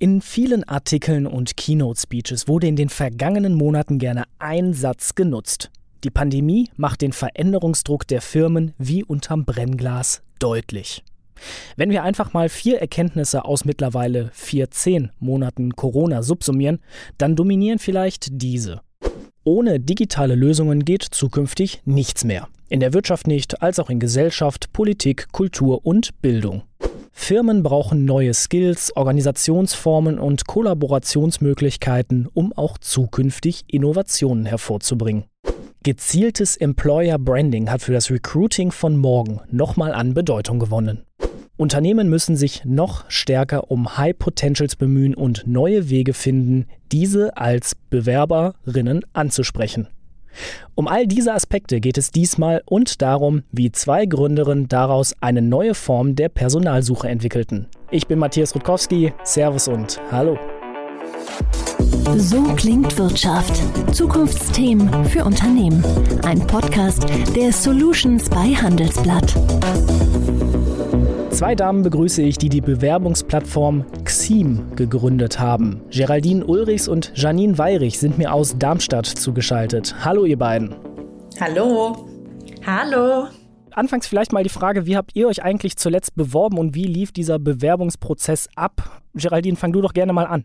In vielen Artikeln und Keynote-Speeches wurde in den vergangenen Monaten gerne ein Satz genutzt. Die Pandemie macht den Veränderungsdruck der Firmen wie unterm Brennglas deutlich. Wenn wir einfach mal vier Erkenntnisse aus mittlerweile 14 Monaten Corona subsumieren, dann dominieren vielleicht diese. Ohne digitale Lösungen geht zukünftig nichts mehr. In der Wirtschaft nicht, als auch in Gesellschaft, Politik, Kultur und Bildung. Firmen brauchen neue Skills, Organisationsformen und Kollaborationsmöglichkeiten, um auch zukünftig Innovationen hervorzubringen. Gezieltes Employer Branding hat für das Recruiting von morgen nochmal an Bedeutung gewonnen. Unternehmen müssen sich noch stärker um High Potentials bemühen und neue Wege finden, diese als Bewerberinnen anzusprechen. Um all diese Aspekte geht es diesmal und darum, wie zwei Gründerinnen daraus eine neue Form der Personalsuche entwickelten. Ich bin Matthias Rutkowski, Servus und Hallo. So klingt Wirtschaft. Zukunftsthemen für Unternehmen. Ein Podcast der Solutions bei Handelsblatt. Zwei Damen begrüße ich, die die Bewerbungsplattform Xim gegründet haben. Geraldine Ulrichs und Janine Weirich sind mir aus Darmstadt zugeschaltet. Hallo ihr beiden. Hallo. Hallo. Anfangs vielleicht mal die Frage, wie habt ihr euch eigentlich zuletzt beworben und wie lief dieser Bewerbungsprozess ab? Geraldine, fang du doch gerne mal an.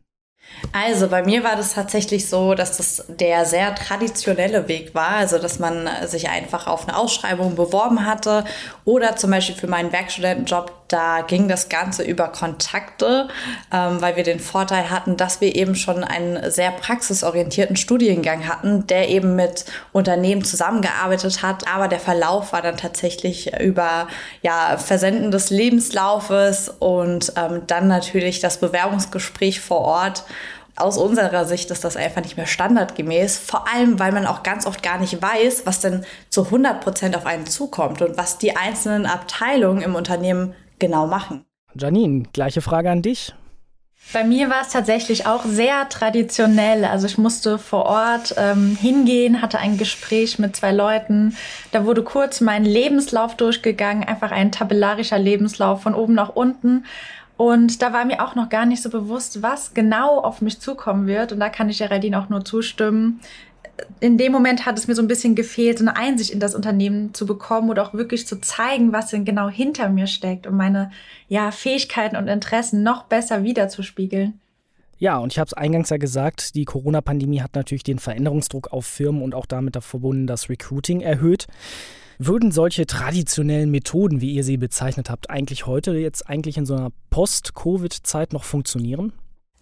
Also bei mir war das tatsächlich so, dass das der sehr traditionelle Weg war, also dass man sich einfach auf eine Ausschreibung beworben hatte oder zum Beispiel für meinen Werkstudentenjob, da ging das Ganze über Kontakte, ähm, weil wir den Vorteil hatten, dass wir eben schon einen sehr praxisorientierten Studiengang hatten, der eben mit Unternehmen zusammengearbeitet hat, aber der Verlauf war dann tatsächlich über ja, Versenden des Lebenslaufes und ähm, dann natürlich das Bewerbungsgespräch vor Ort aus unserer Sicht ist das einfach nicht mehr standardgemäß. Vor allem, weil man auch ganz oft gar nicht weiß, was denn zu 100 Prozent auf einen zukommt und was die einzelnen Abteilungen im Unternehmen genau machen. Janine, gleiche Frage an dich. Bei mir war es tatsächlich auch sehr traditionell. Also ich musste vor Ort ähm, hingehen, hatte ein Gespräch mit zwei Leuten. Da wurde kurz mein Lebenslauf durchgegangen, einfach ein tabellarischer Lebenslauf von oben nach unten. Und da war mir auch noch gar nicht so bewusst, was genau auf mich zukommen wird. Und da kann ich Geraldine auch nur zustimmen. In dem Moment hat es mir so ein bisschen gefehlt, so eine Einsicht in das Unternehmen zu bekommen oder auch wirklich zu zeigen, was denn genau hinter mir steckt, um meine ja, Fähigkeiten und Interessen noch besser wiederzuspiegeln. Ja, und ich habe es eingangs ja gesagt, die Corona-Pandemie hat natürlich den Veränderungsdruck auf Firmen und auch damit verbunden das Recruiting erhöht. Würden solche traditionellen Methoden, wie ihr sie bezeichnet habt, eigentlich heute jetzt eigentlich in so einer Post-Covid-Zeit noch funktionieren?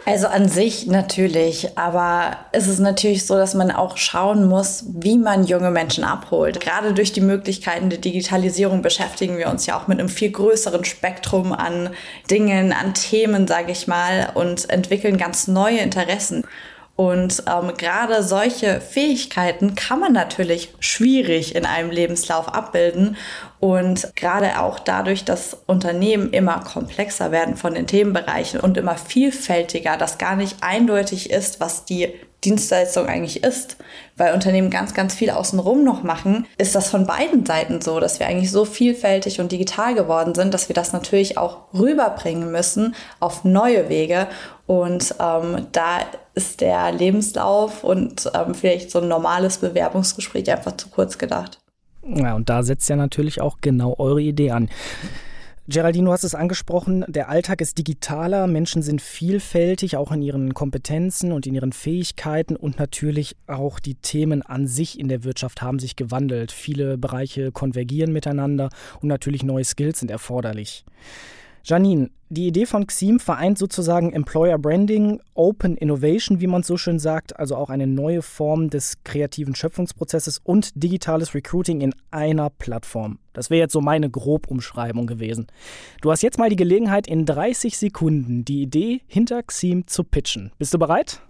Also an sich natürlich, aber es ist natürlich so, dass man auch schauen muss, wie man junge Menschen abholt. Gerade durch die Möglichkeiten der Digitalisierung beschäftigen wir uns ja auch mit einem viel größeren Spektrum an Dingen, an Themen, sage ich mal, und entwickeln ganz neue Interessen. Und ähm, gerade solche Fähigkeiten kann man natürlich schwierig in einem Lebenslauf abbilden. Und gerade auch dadurch, dass Unternehmen immer komplexer werden von den Themenbereichen und immer vielfältiger, dass gar nicht eindeutig ist, was die Dienstleistung eigentlich ist, weil Unternehmen ganz, ganz viel außenrum noch machen, ist das von beiden Seiten so, dass wir eigentlich so vielfältig und digital geworden sind, dass wir das natürlich auch rüberbringen müssen auf neue Wege. Und ähm, da ist der Lebenslauf und ähm, vielleicht so ein normales Bewerbungsgespräch einfach zu kurz gedacht. Ja, und da setzt ja natürlich auch genau eure Idee an. Geraldine, du hast es angesprochen, der Alltag ist digitaler, Menschen sind vielfältig, auch in ihren Kompetenzen und in ihren Fähigkeiten und natürlich auch die Themen an sich in der Wirtschaft haben sich gewandelt. Viele Bereiche konvergieren miteinander und natürlich neue Skills sind erforderlich. Janine, die Idee von Xim vereint sozusagen Employer Branding, Open Innovation, wie man so schön sagt, also auch eine neue Form des kreativen Schöpfungsprozesses und digitales Recruiting in einer Plattform. Das wäre jetzt so meine Grobumschreibung gewesen. Du hast jetzt mal die Gelegenheit, in 30 Sekunden die Idee hinter Xim zu pitchen. Bist du bereit?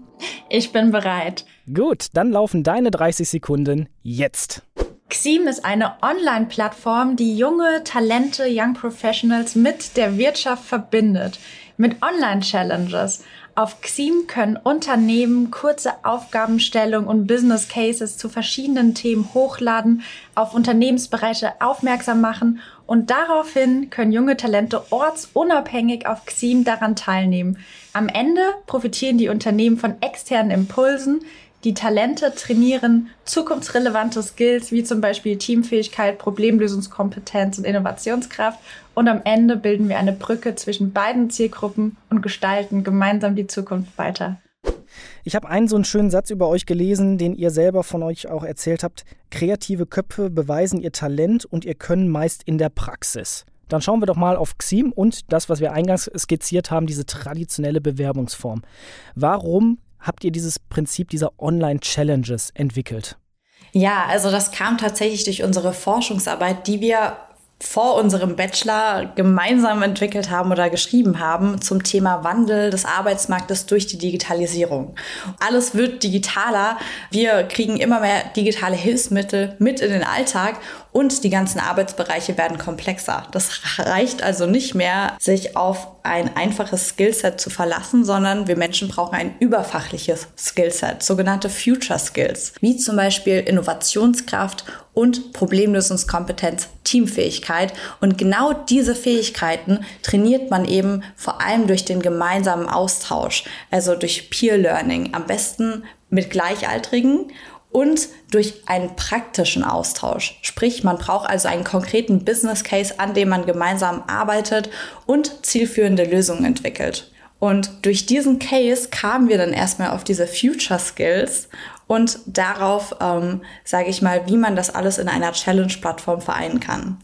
Ich bin bereit. Gut, dann laufen deine 30 Sekunden jetzt. Xim ist eine Online-Plattform, die junge Talente, Young Professionals mit der Wirtschaft verbindet. Mit Online-Challenges. Auf Xim können Unternehmen kurze Aufgabenstellungen und Business Cases zu verschiedenen Themen hochladen, auf Unternehmensbereiche aufmerksam machen Und daraufhin können junge Talente ortsunabhängig auf Xim daran teilnehmen. Am Ende profitieren die Unternehmen von externen Impulsen. Die Talente trainieren zukunftsrelevante Skills wie zum Beispiel Teamfähigkeit, Problemlösungskompetenz und Innovationskraft. Und am Ende bilden wir eine Brücke zwischen beiden Zielgruppen und gestalten gemeinsam die Zukunft weiter. Ich habe einen so einen schönen Satz über euch gelesen, den ihr selber von euch auch erzählt habt. Kreative Köpfe beweisen ihr Talent und ihr Können meist in der Praxis. Dann schauen wir doch mal auf Xim und das, was wir eingangs skizziert haben, diese traditionelle Bewerbungsform. Warum habt ihr dieses Prinzip dieser Online-Challenges entwickelt? Ja, also das kam tatsächlich durch unsere Forschungsarbeit, die wir vor unserem Bachelor gemeinsam entwickelt haben oder geschrieben haben zum Thema Wandel des Arbeitsmarktes durch die Digitalisierung. Alles wird digitaler. Wir kriegen immer mehr digitale Hilfsmittel mit in den Alltag und die ganzen Arbeitsbereiche werden komplexer. Das reicht also nicht mehr, sich auf ein einfaches Skillset zu verlassen, sondern wir Menschen brauchen ein überfachliches Skillset, sogenannte Future Skills, wie zum Beispiel Innovationskraft und Problemlösungskompetenz, Teamfähigkeit. Und genau diese Fähigkeiten trainiert man eben vor allem durch den gemeinsamen Austausch, also durch Peer Learning, am besten mit Gleichaltrigen und durch einen praktischen Austausch. Sprich, man braucht also einen konkreten Business Case, an dem man gemeinsam arbeitet und zielführende Lösungen entwickelt. Und durch diesen Case kamen wir dann erstmal auf diese Future Skills und darauf, ähm, sage ich mal, wie man das alles in einer Challenge-Plattform vereinen kann.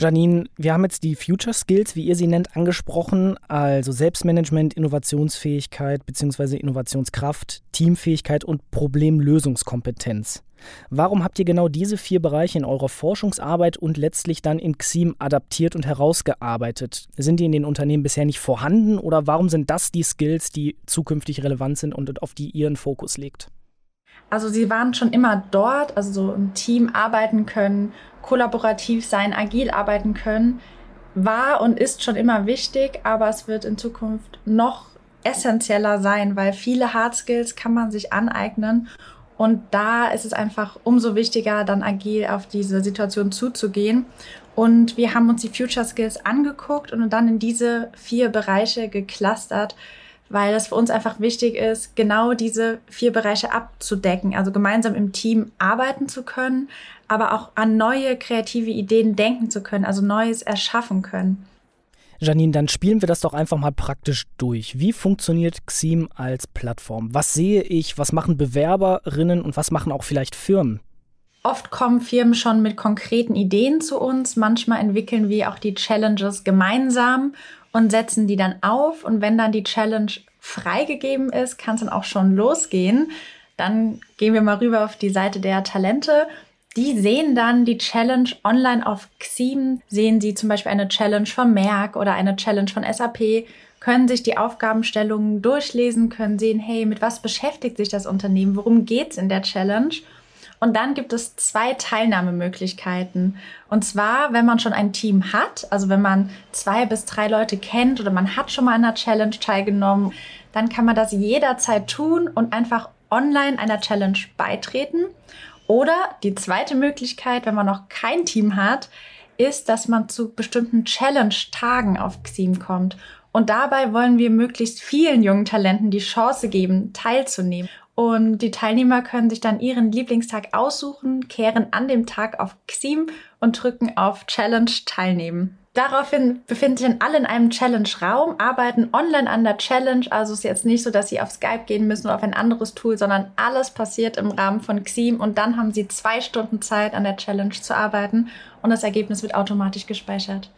Janine, wir haben jetzt die Future Skills, wie ihr sie nennt, angesprochen, also Selbstmanagement, Innovationsfähigkeit bzw. Innovationskraft, Teamfähigkeit und Problemlösungskompetenz. Warum habt ihr genau diese vier Bereiche in eurer Forschungsarbeit und letztlich dann in XIM adaptiert und herausgearbeitet? Sind die in den Unternehmen bisher nicht vorhanden oder warum sind das die Skills, die zukünftig relevant sind und auf die ihr einen Fokus legt? Also sie waren schon immer dort, also so im Team arbeiten können, kollaborativ sein, agil arbeiten können, war und ist schon immer wichtig, aber es wird in Zukunft noch essentieller sein, weil viele Hard Skills kann man sich aneignen und da ist es einfach umso wichtiger, dann agil auf diese Situation zuzugehen. Und wir haben uns die Future Skills angeguckt und dann in diese vier Bereiche geclustert, weil es für uns einfach wichtig ist, genau diese vier Bereiche abzudecken, also gemeinsam im Team arbeiten zu können, aber auch an neue kreative Ideen denken zu können, also Neues erschaffen können. Janine, dann spielen wir das doch einfach mal praktisch durch. Wie funktioniert Xim als Plattform? Was sehe ich? Was machen Bewerberinnen und was machen auch vielleicht Firmen? Oft kommen Firmen schon mit konkreten Ideen zu uns. Manchmal entwickeln wir auch die Challenges gemeinsam und setzen die dann auf. Und wenn dann die Challenge freigegeben ist, kann es dann auch schon losgehen. Dann gehen wir mal rüber auf die Seite der Talente. Die sehen dann die Challenge online auf Xim, sehen sie zum Beispiel eine Challenge von Merck oder eine Challenge von SAP, können sich die Aufgabenstellungen durchlesen, können sehen, hey, mit was beschäftigt sich das Unternehmen, worum geht es in der Challenge und dann gibt es zwei Teilnahmemöglichkeiten. Und zwar, wenn man schon ein Team hat, also wenn man zwei bis drei Leute kennt oder man hat schon mal an einer Challenge teilgenommen, dann kann man das jederzeit tun und einfach online einer Challenge beitreten. Oder die zweite Möglichkeit, wenn man noch kein Team hat, ist, dass man zu bestimmten Challenge-Tagen auf Xim kommt. Und dabei wollen wir möglichst vielen jungen Talenten die Chance geben, teilzunehmen. Und die Teilnehmer können sich dann ihren Lieblingstag aussuchen, kehren an dem Tag auf Xim und drücken auf Challenge teilnehmen. Daraufhin befinden sich dann alle in einem Challenge-Raum, arbeiten online an der Challenge. Also ist jetzt nicht so, dass sie auf Skype gehen müssen oder auf ein anderes Tool, sondern alles passiert im Rahmen von Xim und dann haben sie zwei Stunden Zeit, an der Challenge zu arbeiten und das Ergebnis wird automatisch gespeichert.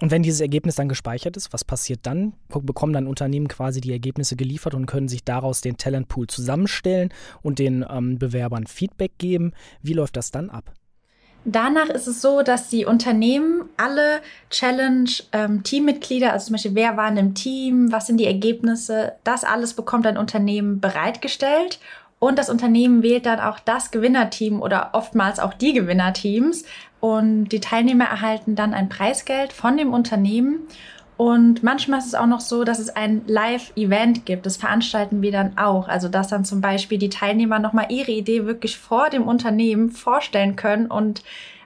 Und wenn dieses Ergebnis dann gespeichert ist, was passiert dann? Bekommen dann Unternehmen quasi die Ergebnisse geliefert und können sich daraus den Talentpool zusammenstellen und den ähm, Bewerbern Feedback geben. Wie läuft das dann ab? Danach ist es so, dass die Unternehmen alle Challenge-Teammitglieder, ähm, also zum Beispiel, wer war in dem Team, was sind die Ergebnisse, das alles bekommt ein Unternehmen bereitgestellt. Und das Unternehmen wählt dann auch das Gewinnerteam oder oftmals auch die Gewinnerteams und die Teilnehmer erhalten dann ein Preisgeld von dem Unternehmen. Und manchmal ist es auch noch so, dass es ein Live-Event gibt. Das veranstalten wir dann auch. Also, dass dann zum Beispiel die Teilnehmer nochmal ihre Idee wirklich vor dem Unternehmen vorstellen können und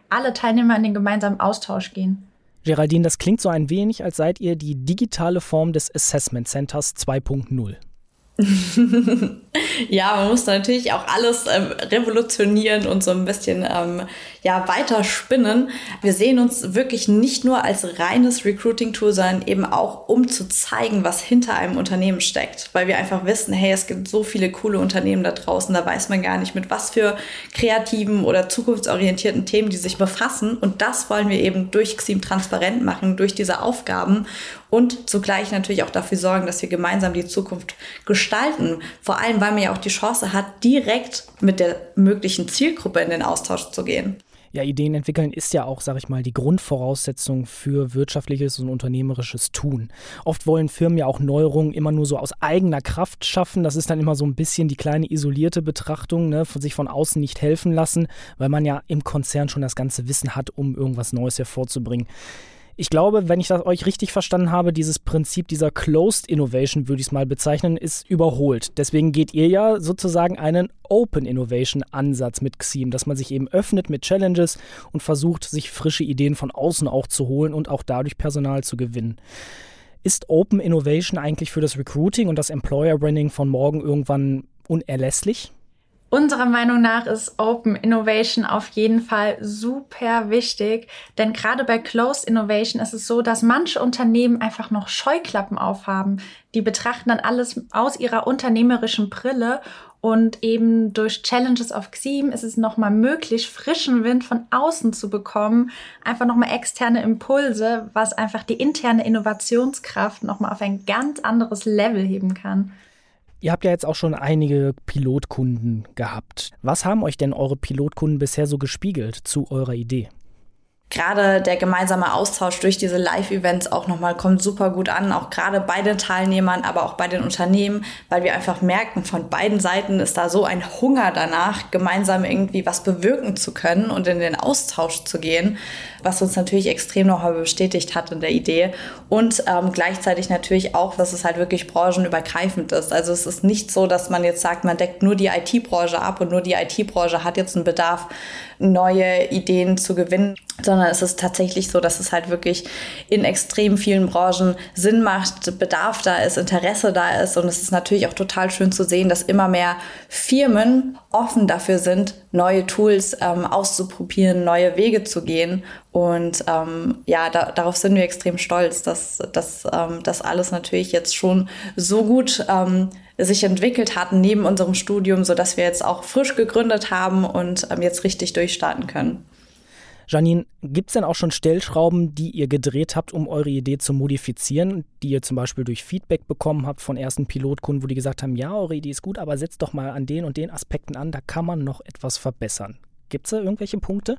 alle Teilnehmer in den gemeinsamen Austausch gehen. Geraldine, das klingt so ein wenig, als seid ihr die digitale Form des Assessment Centers 2.0. ja, man muss natürlich auch alles ähm, revolutionieren und so ein bisschen ähm, ja, weiter spinnen. Wir sehen uns wirklich nicht nur als reines Recruiting-Tool, sondern eben auch, um zu zeigen, was hinter einem Unternehmen steckt. Weil wir einfach wissen, hey, es gibt so viele coole Unternehmen da draußen, da weiß man gar nicht, mit was für kreativen oder zukunftsorientierten Themen die sich befassen. Und das wollen wir eben durch Xim transparent machen, durch diese Aufgaben und zugleich natürlich auch dafür sorgen, dass wir gemeinsam die Zukunft gestalten. Vor allem, weil man ja auch die Chance hat, direkt mit der möglichen Zielgruppe in den Austausch zu gehen. Ja, Ideen entwickeln ist ja auch, sag ich mal, die Grundvoraussetzung für wirtschaftliches und unternehmerisches Tun. Oft wollen Firmen ja auch Neuerungen immer nur so aus eigener Kraft schaffen. Das ist dann immer so ein bisschen die kleine isolierte Betrachtung, ne, von sich von außen nicht helfen lassen, weil man ja im Konzern schon das ganze Wissen hat, um irgendwas Neues hervorzubringen. Ich glaube, wenn ich das euch richtig verstanden habe, dieses Prinzip dieser Closed Innovation, würde ich es mal bezeichnen, ist überholt. Deswegen geht ihr ja sozusagen einen Open Innovation Ansatz mit Xeam, dass man sich eben öffnet mit Challenges und versucht, sich frische Ideen von außen auch zu holen und auch dadurch Personal zu gewinnen. Ist Open Innovation eigentlich für das Recruiting und das Employer Branding von morgen irgendwann unerlässlich? Unserer Meinung nach ist Open Innovation auf jeden Fall super wichtig, denn gerade bei Closed Innovation ist es so, dass manche Unternehmen einfach noch Scheuklappen aufhaben. Die betrachten dann alles aus ihrer unternehmerischen Brille und eben durch Challenges auf Xeam ist es nochmal möglich, frischen Wind von außen zu bekommen, einfach nochmal externe Impulse, was einfach die interne Innovationskraft nochmal auf ein ganz anderes Level heben kann. Ihr habt ja jetzt auch schon einige Pilotkunden gehabt. Was haben euch denn eure Pilotkunden bisher so gespiegelt zu eurer Idee? Gerade der gemeinsame Austausch durch diese Live-Events auch nochmal kommt super gut an, auch gerade bei den Teilnehmern, aber auch bei den Unternehmen, weil wir einfach merken, von beiden Seiten ist da so ein Hunger danach, gemeinsam irgendwie was bewirken zu können und in den Austausch zu gehen, was uns natürlich extrem nochmal bestätigt hat in der Idee und ähm, gleichzeitig natürlich auch, dass es halt wirklich branchenübergreifend ist. Also es ist nicht so, dass man jetzt sagt, man deckt nur die IT-Branche ab und nur die IT-Branche hat jetzt einen Bedarf, neue Ideen zu gewinnen, sondern es ist tatsächlich so, dass es halt wirklich in extrem vielen Branchen Sinn macht, Bedarf da ist, Interesse da ist. Und es ist natürlich auch total schön zu sehen, dass immer mehr Firmen offen dafür sind, neue Tools ähm, auszuprobieren, neue Wege zu gehen. Und ähm, ja, da, darauf sind wir extrem stolz, dass, dass ähm, das alles natürlich jetzt schon so gut ähm, sich entwickelt hat neben unserem Studium, sodass wir jetzt auch frisch gegründet haben und ähm, jetzt richtig durchstarten können. Janine, gibt es denn auch schon Stellschrauben, die ihr gedreht habt, um eure Idee zu modifizieren, die ihr zum Beispiel durch Feedback bekommen habt von ersten Pilotkunden, wo die gesagt haben, ja, eure Idee ist gut, aber setzt doch mal an den und den Aspekten an, da kann man noch etwas verbessern. Gibt es da irgendwelche Punkte?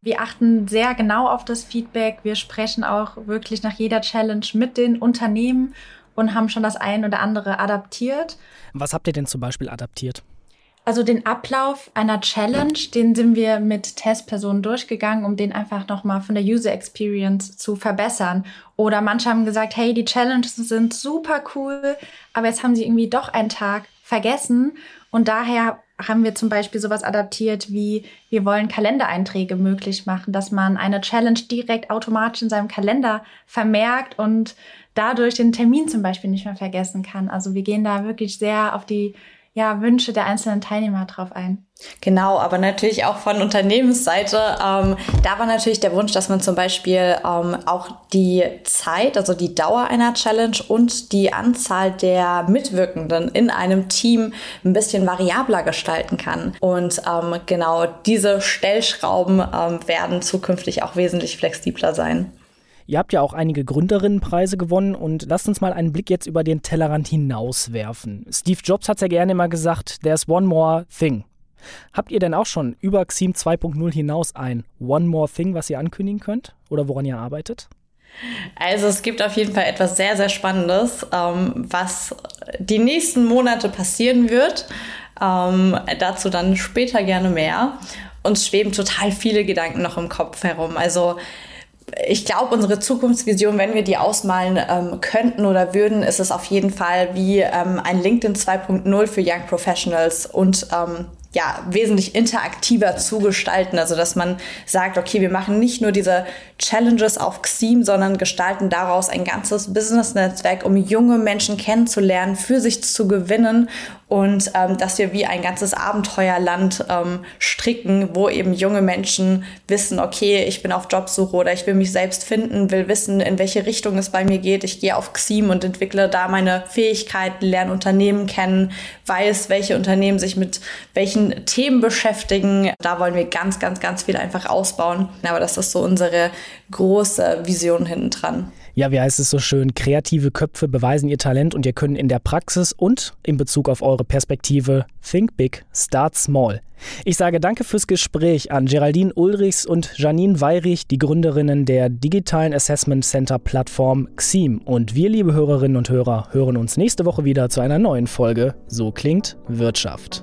Wir achten sehr genau auf das Feedback. Wir sprechen auch wirklich nach jeder Challenge mit den Unternehmen und haben schon das ein oder andere adaptiert. Was habt ihr denn zum Beispiel adaptiert? Also den Ablauf einer Challenge, den sind wir mit Testpersonen durchgegangen, um den einfach nochmal von der User Experience zu verbessern. Oder manche haben gesagt, hey, die Challenges sind super cool, aber jetzt haben sie irgendwie doch einen Tag vergessen. Und daher haben wir zum Beispiel sowas adaptiert wie, wir wollen Kalendereinträge möglich machen, dass man eine Challenge direkt automatisch in seinem Kalender vermerkt und dadurch den Termin zum Beispiel nicht mehr vergessen kann. Also wir gehen da wirklich sehr auf die ja, Wünsche der einzelnen Teilnehmer drauf ein. Genau, aber natürlich auch von Unternehmensseite. Ähm, da war natürlich der Wunsch, dass man zum Beispiel ähm, auch die Zeit, also die Dauer einer Challenge und die Anzahl der Mitwirkenden in einem Team ein bisschen variabler gestalten kann. Und ähm, genau diese Stellschrauben ähm, werden zukünftig auch wesentlich flexibler sein. Ihr habt ja auch einige Gründerinnenpreise gewonnen und lasst uns mal einen Blick jetzt über den Tellerrand hinauswerfen. Steve Jobs hat ja gerne immer gesagt, there's one more thing. Habt ihr denn auch schon über Xeam 2.0 hinaus ein One More Thing, was ihr ankündigen könnt oder woran ihr arbeitet? Also es gibt auf jeden Fall etwas sehr, sehr Spannendes, ähm, was die nächsten Monate passieren wird. Ähm, dazu dann später gerne mehr. Uns schweben total viele Gedanken noch im Kopf herum. Also ich glaube, unsere Zukunftsvision, wenn wir die ausmalen ähm, könnten oder würden, ist es auf jeden Fall wie ähm, ein LinkedIn 2.0 für Young Professionals und ähm, ja, wesentlich interaktiver zu gestalten. Also, dass man sagt, okay, wir machen nicht nur diese Challenges auf Xim, sondern gestalten daraus ein ganzes Business-Netzwerk, um junge Menschen kennenzulernen, für sich zu gewinnen und ähm, dass wir wie ein ganzes Abenteuerland ähm, stricken, wo eben junge Menschen wissen, okay, ich bin auf Jobsuche oder ich will mich selbst finden, will wissen, in welche Richtung es bei mir geht. Ich gehe auf Xim und entwickle da meine Fähigkeiten, lerne Unternehmen kennen, weiß, welche Unternehmen sich mit welchen Themen beschäftigen. Da wollen wir ganz, ganz, ganz viel einfach ausbauen. Aber das ist so unsere große Vision hinten dran. Ja, wie heißt es so schön, kreative Köpfe beweisen ihr Talent und ihr könnt in der Praxis und in Bezug auf eure Perspektive Think Big, Start Small. Ich sage danke fürs Gespräch an Geraldine Ulrichs und Janine Weirich, die Gründerinnen der digitalen Assessment Center Plattform XIM. Und wir, liebe Hörerinnen und Hörer, hören uns nächste Woche wieder zu einer neuen Folge So klingt Wirtschaft.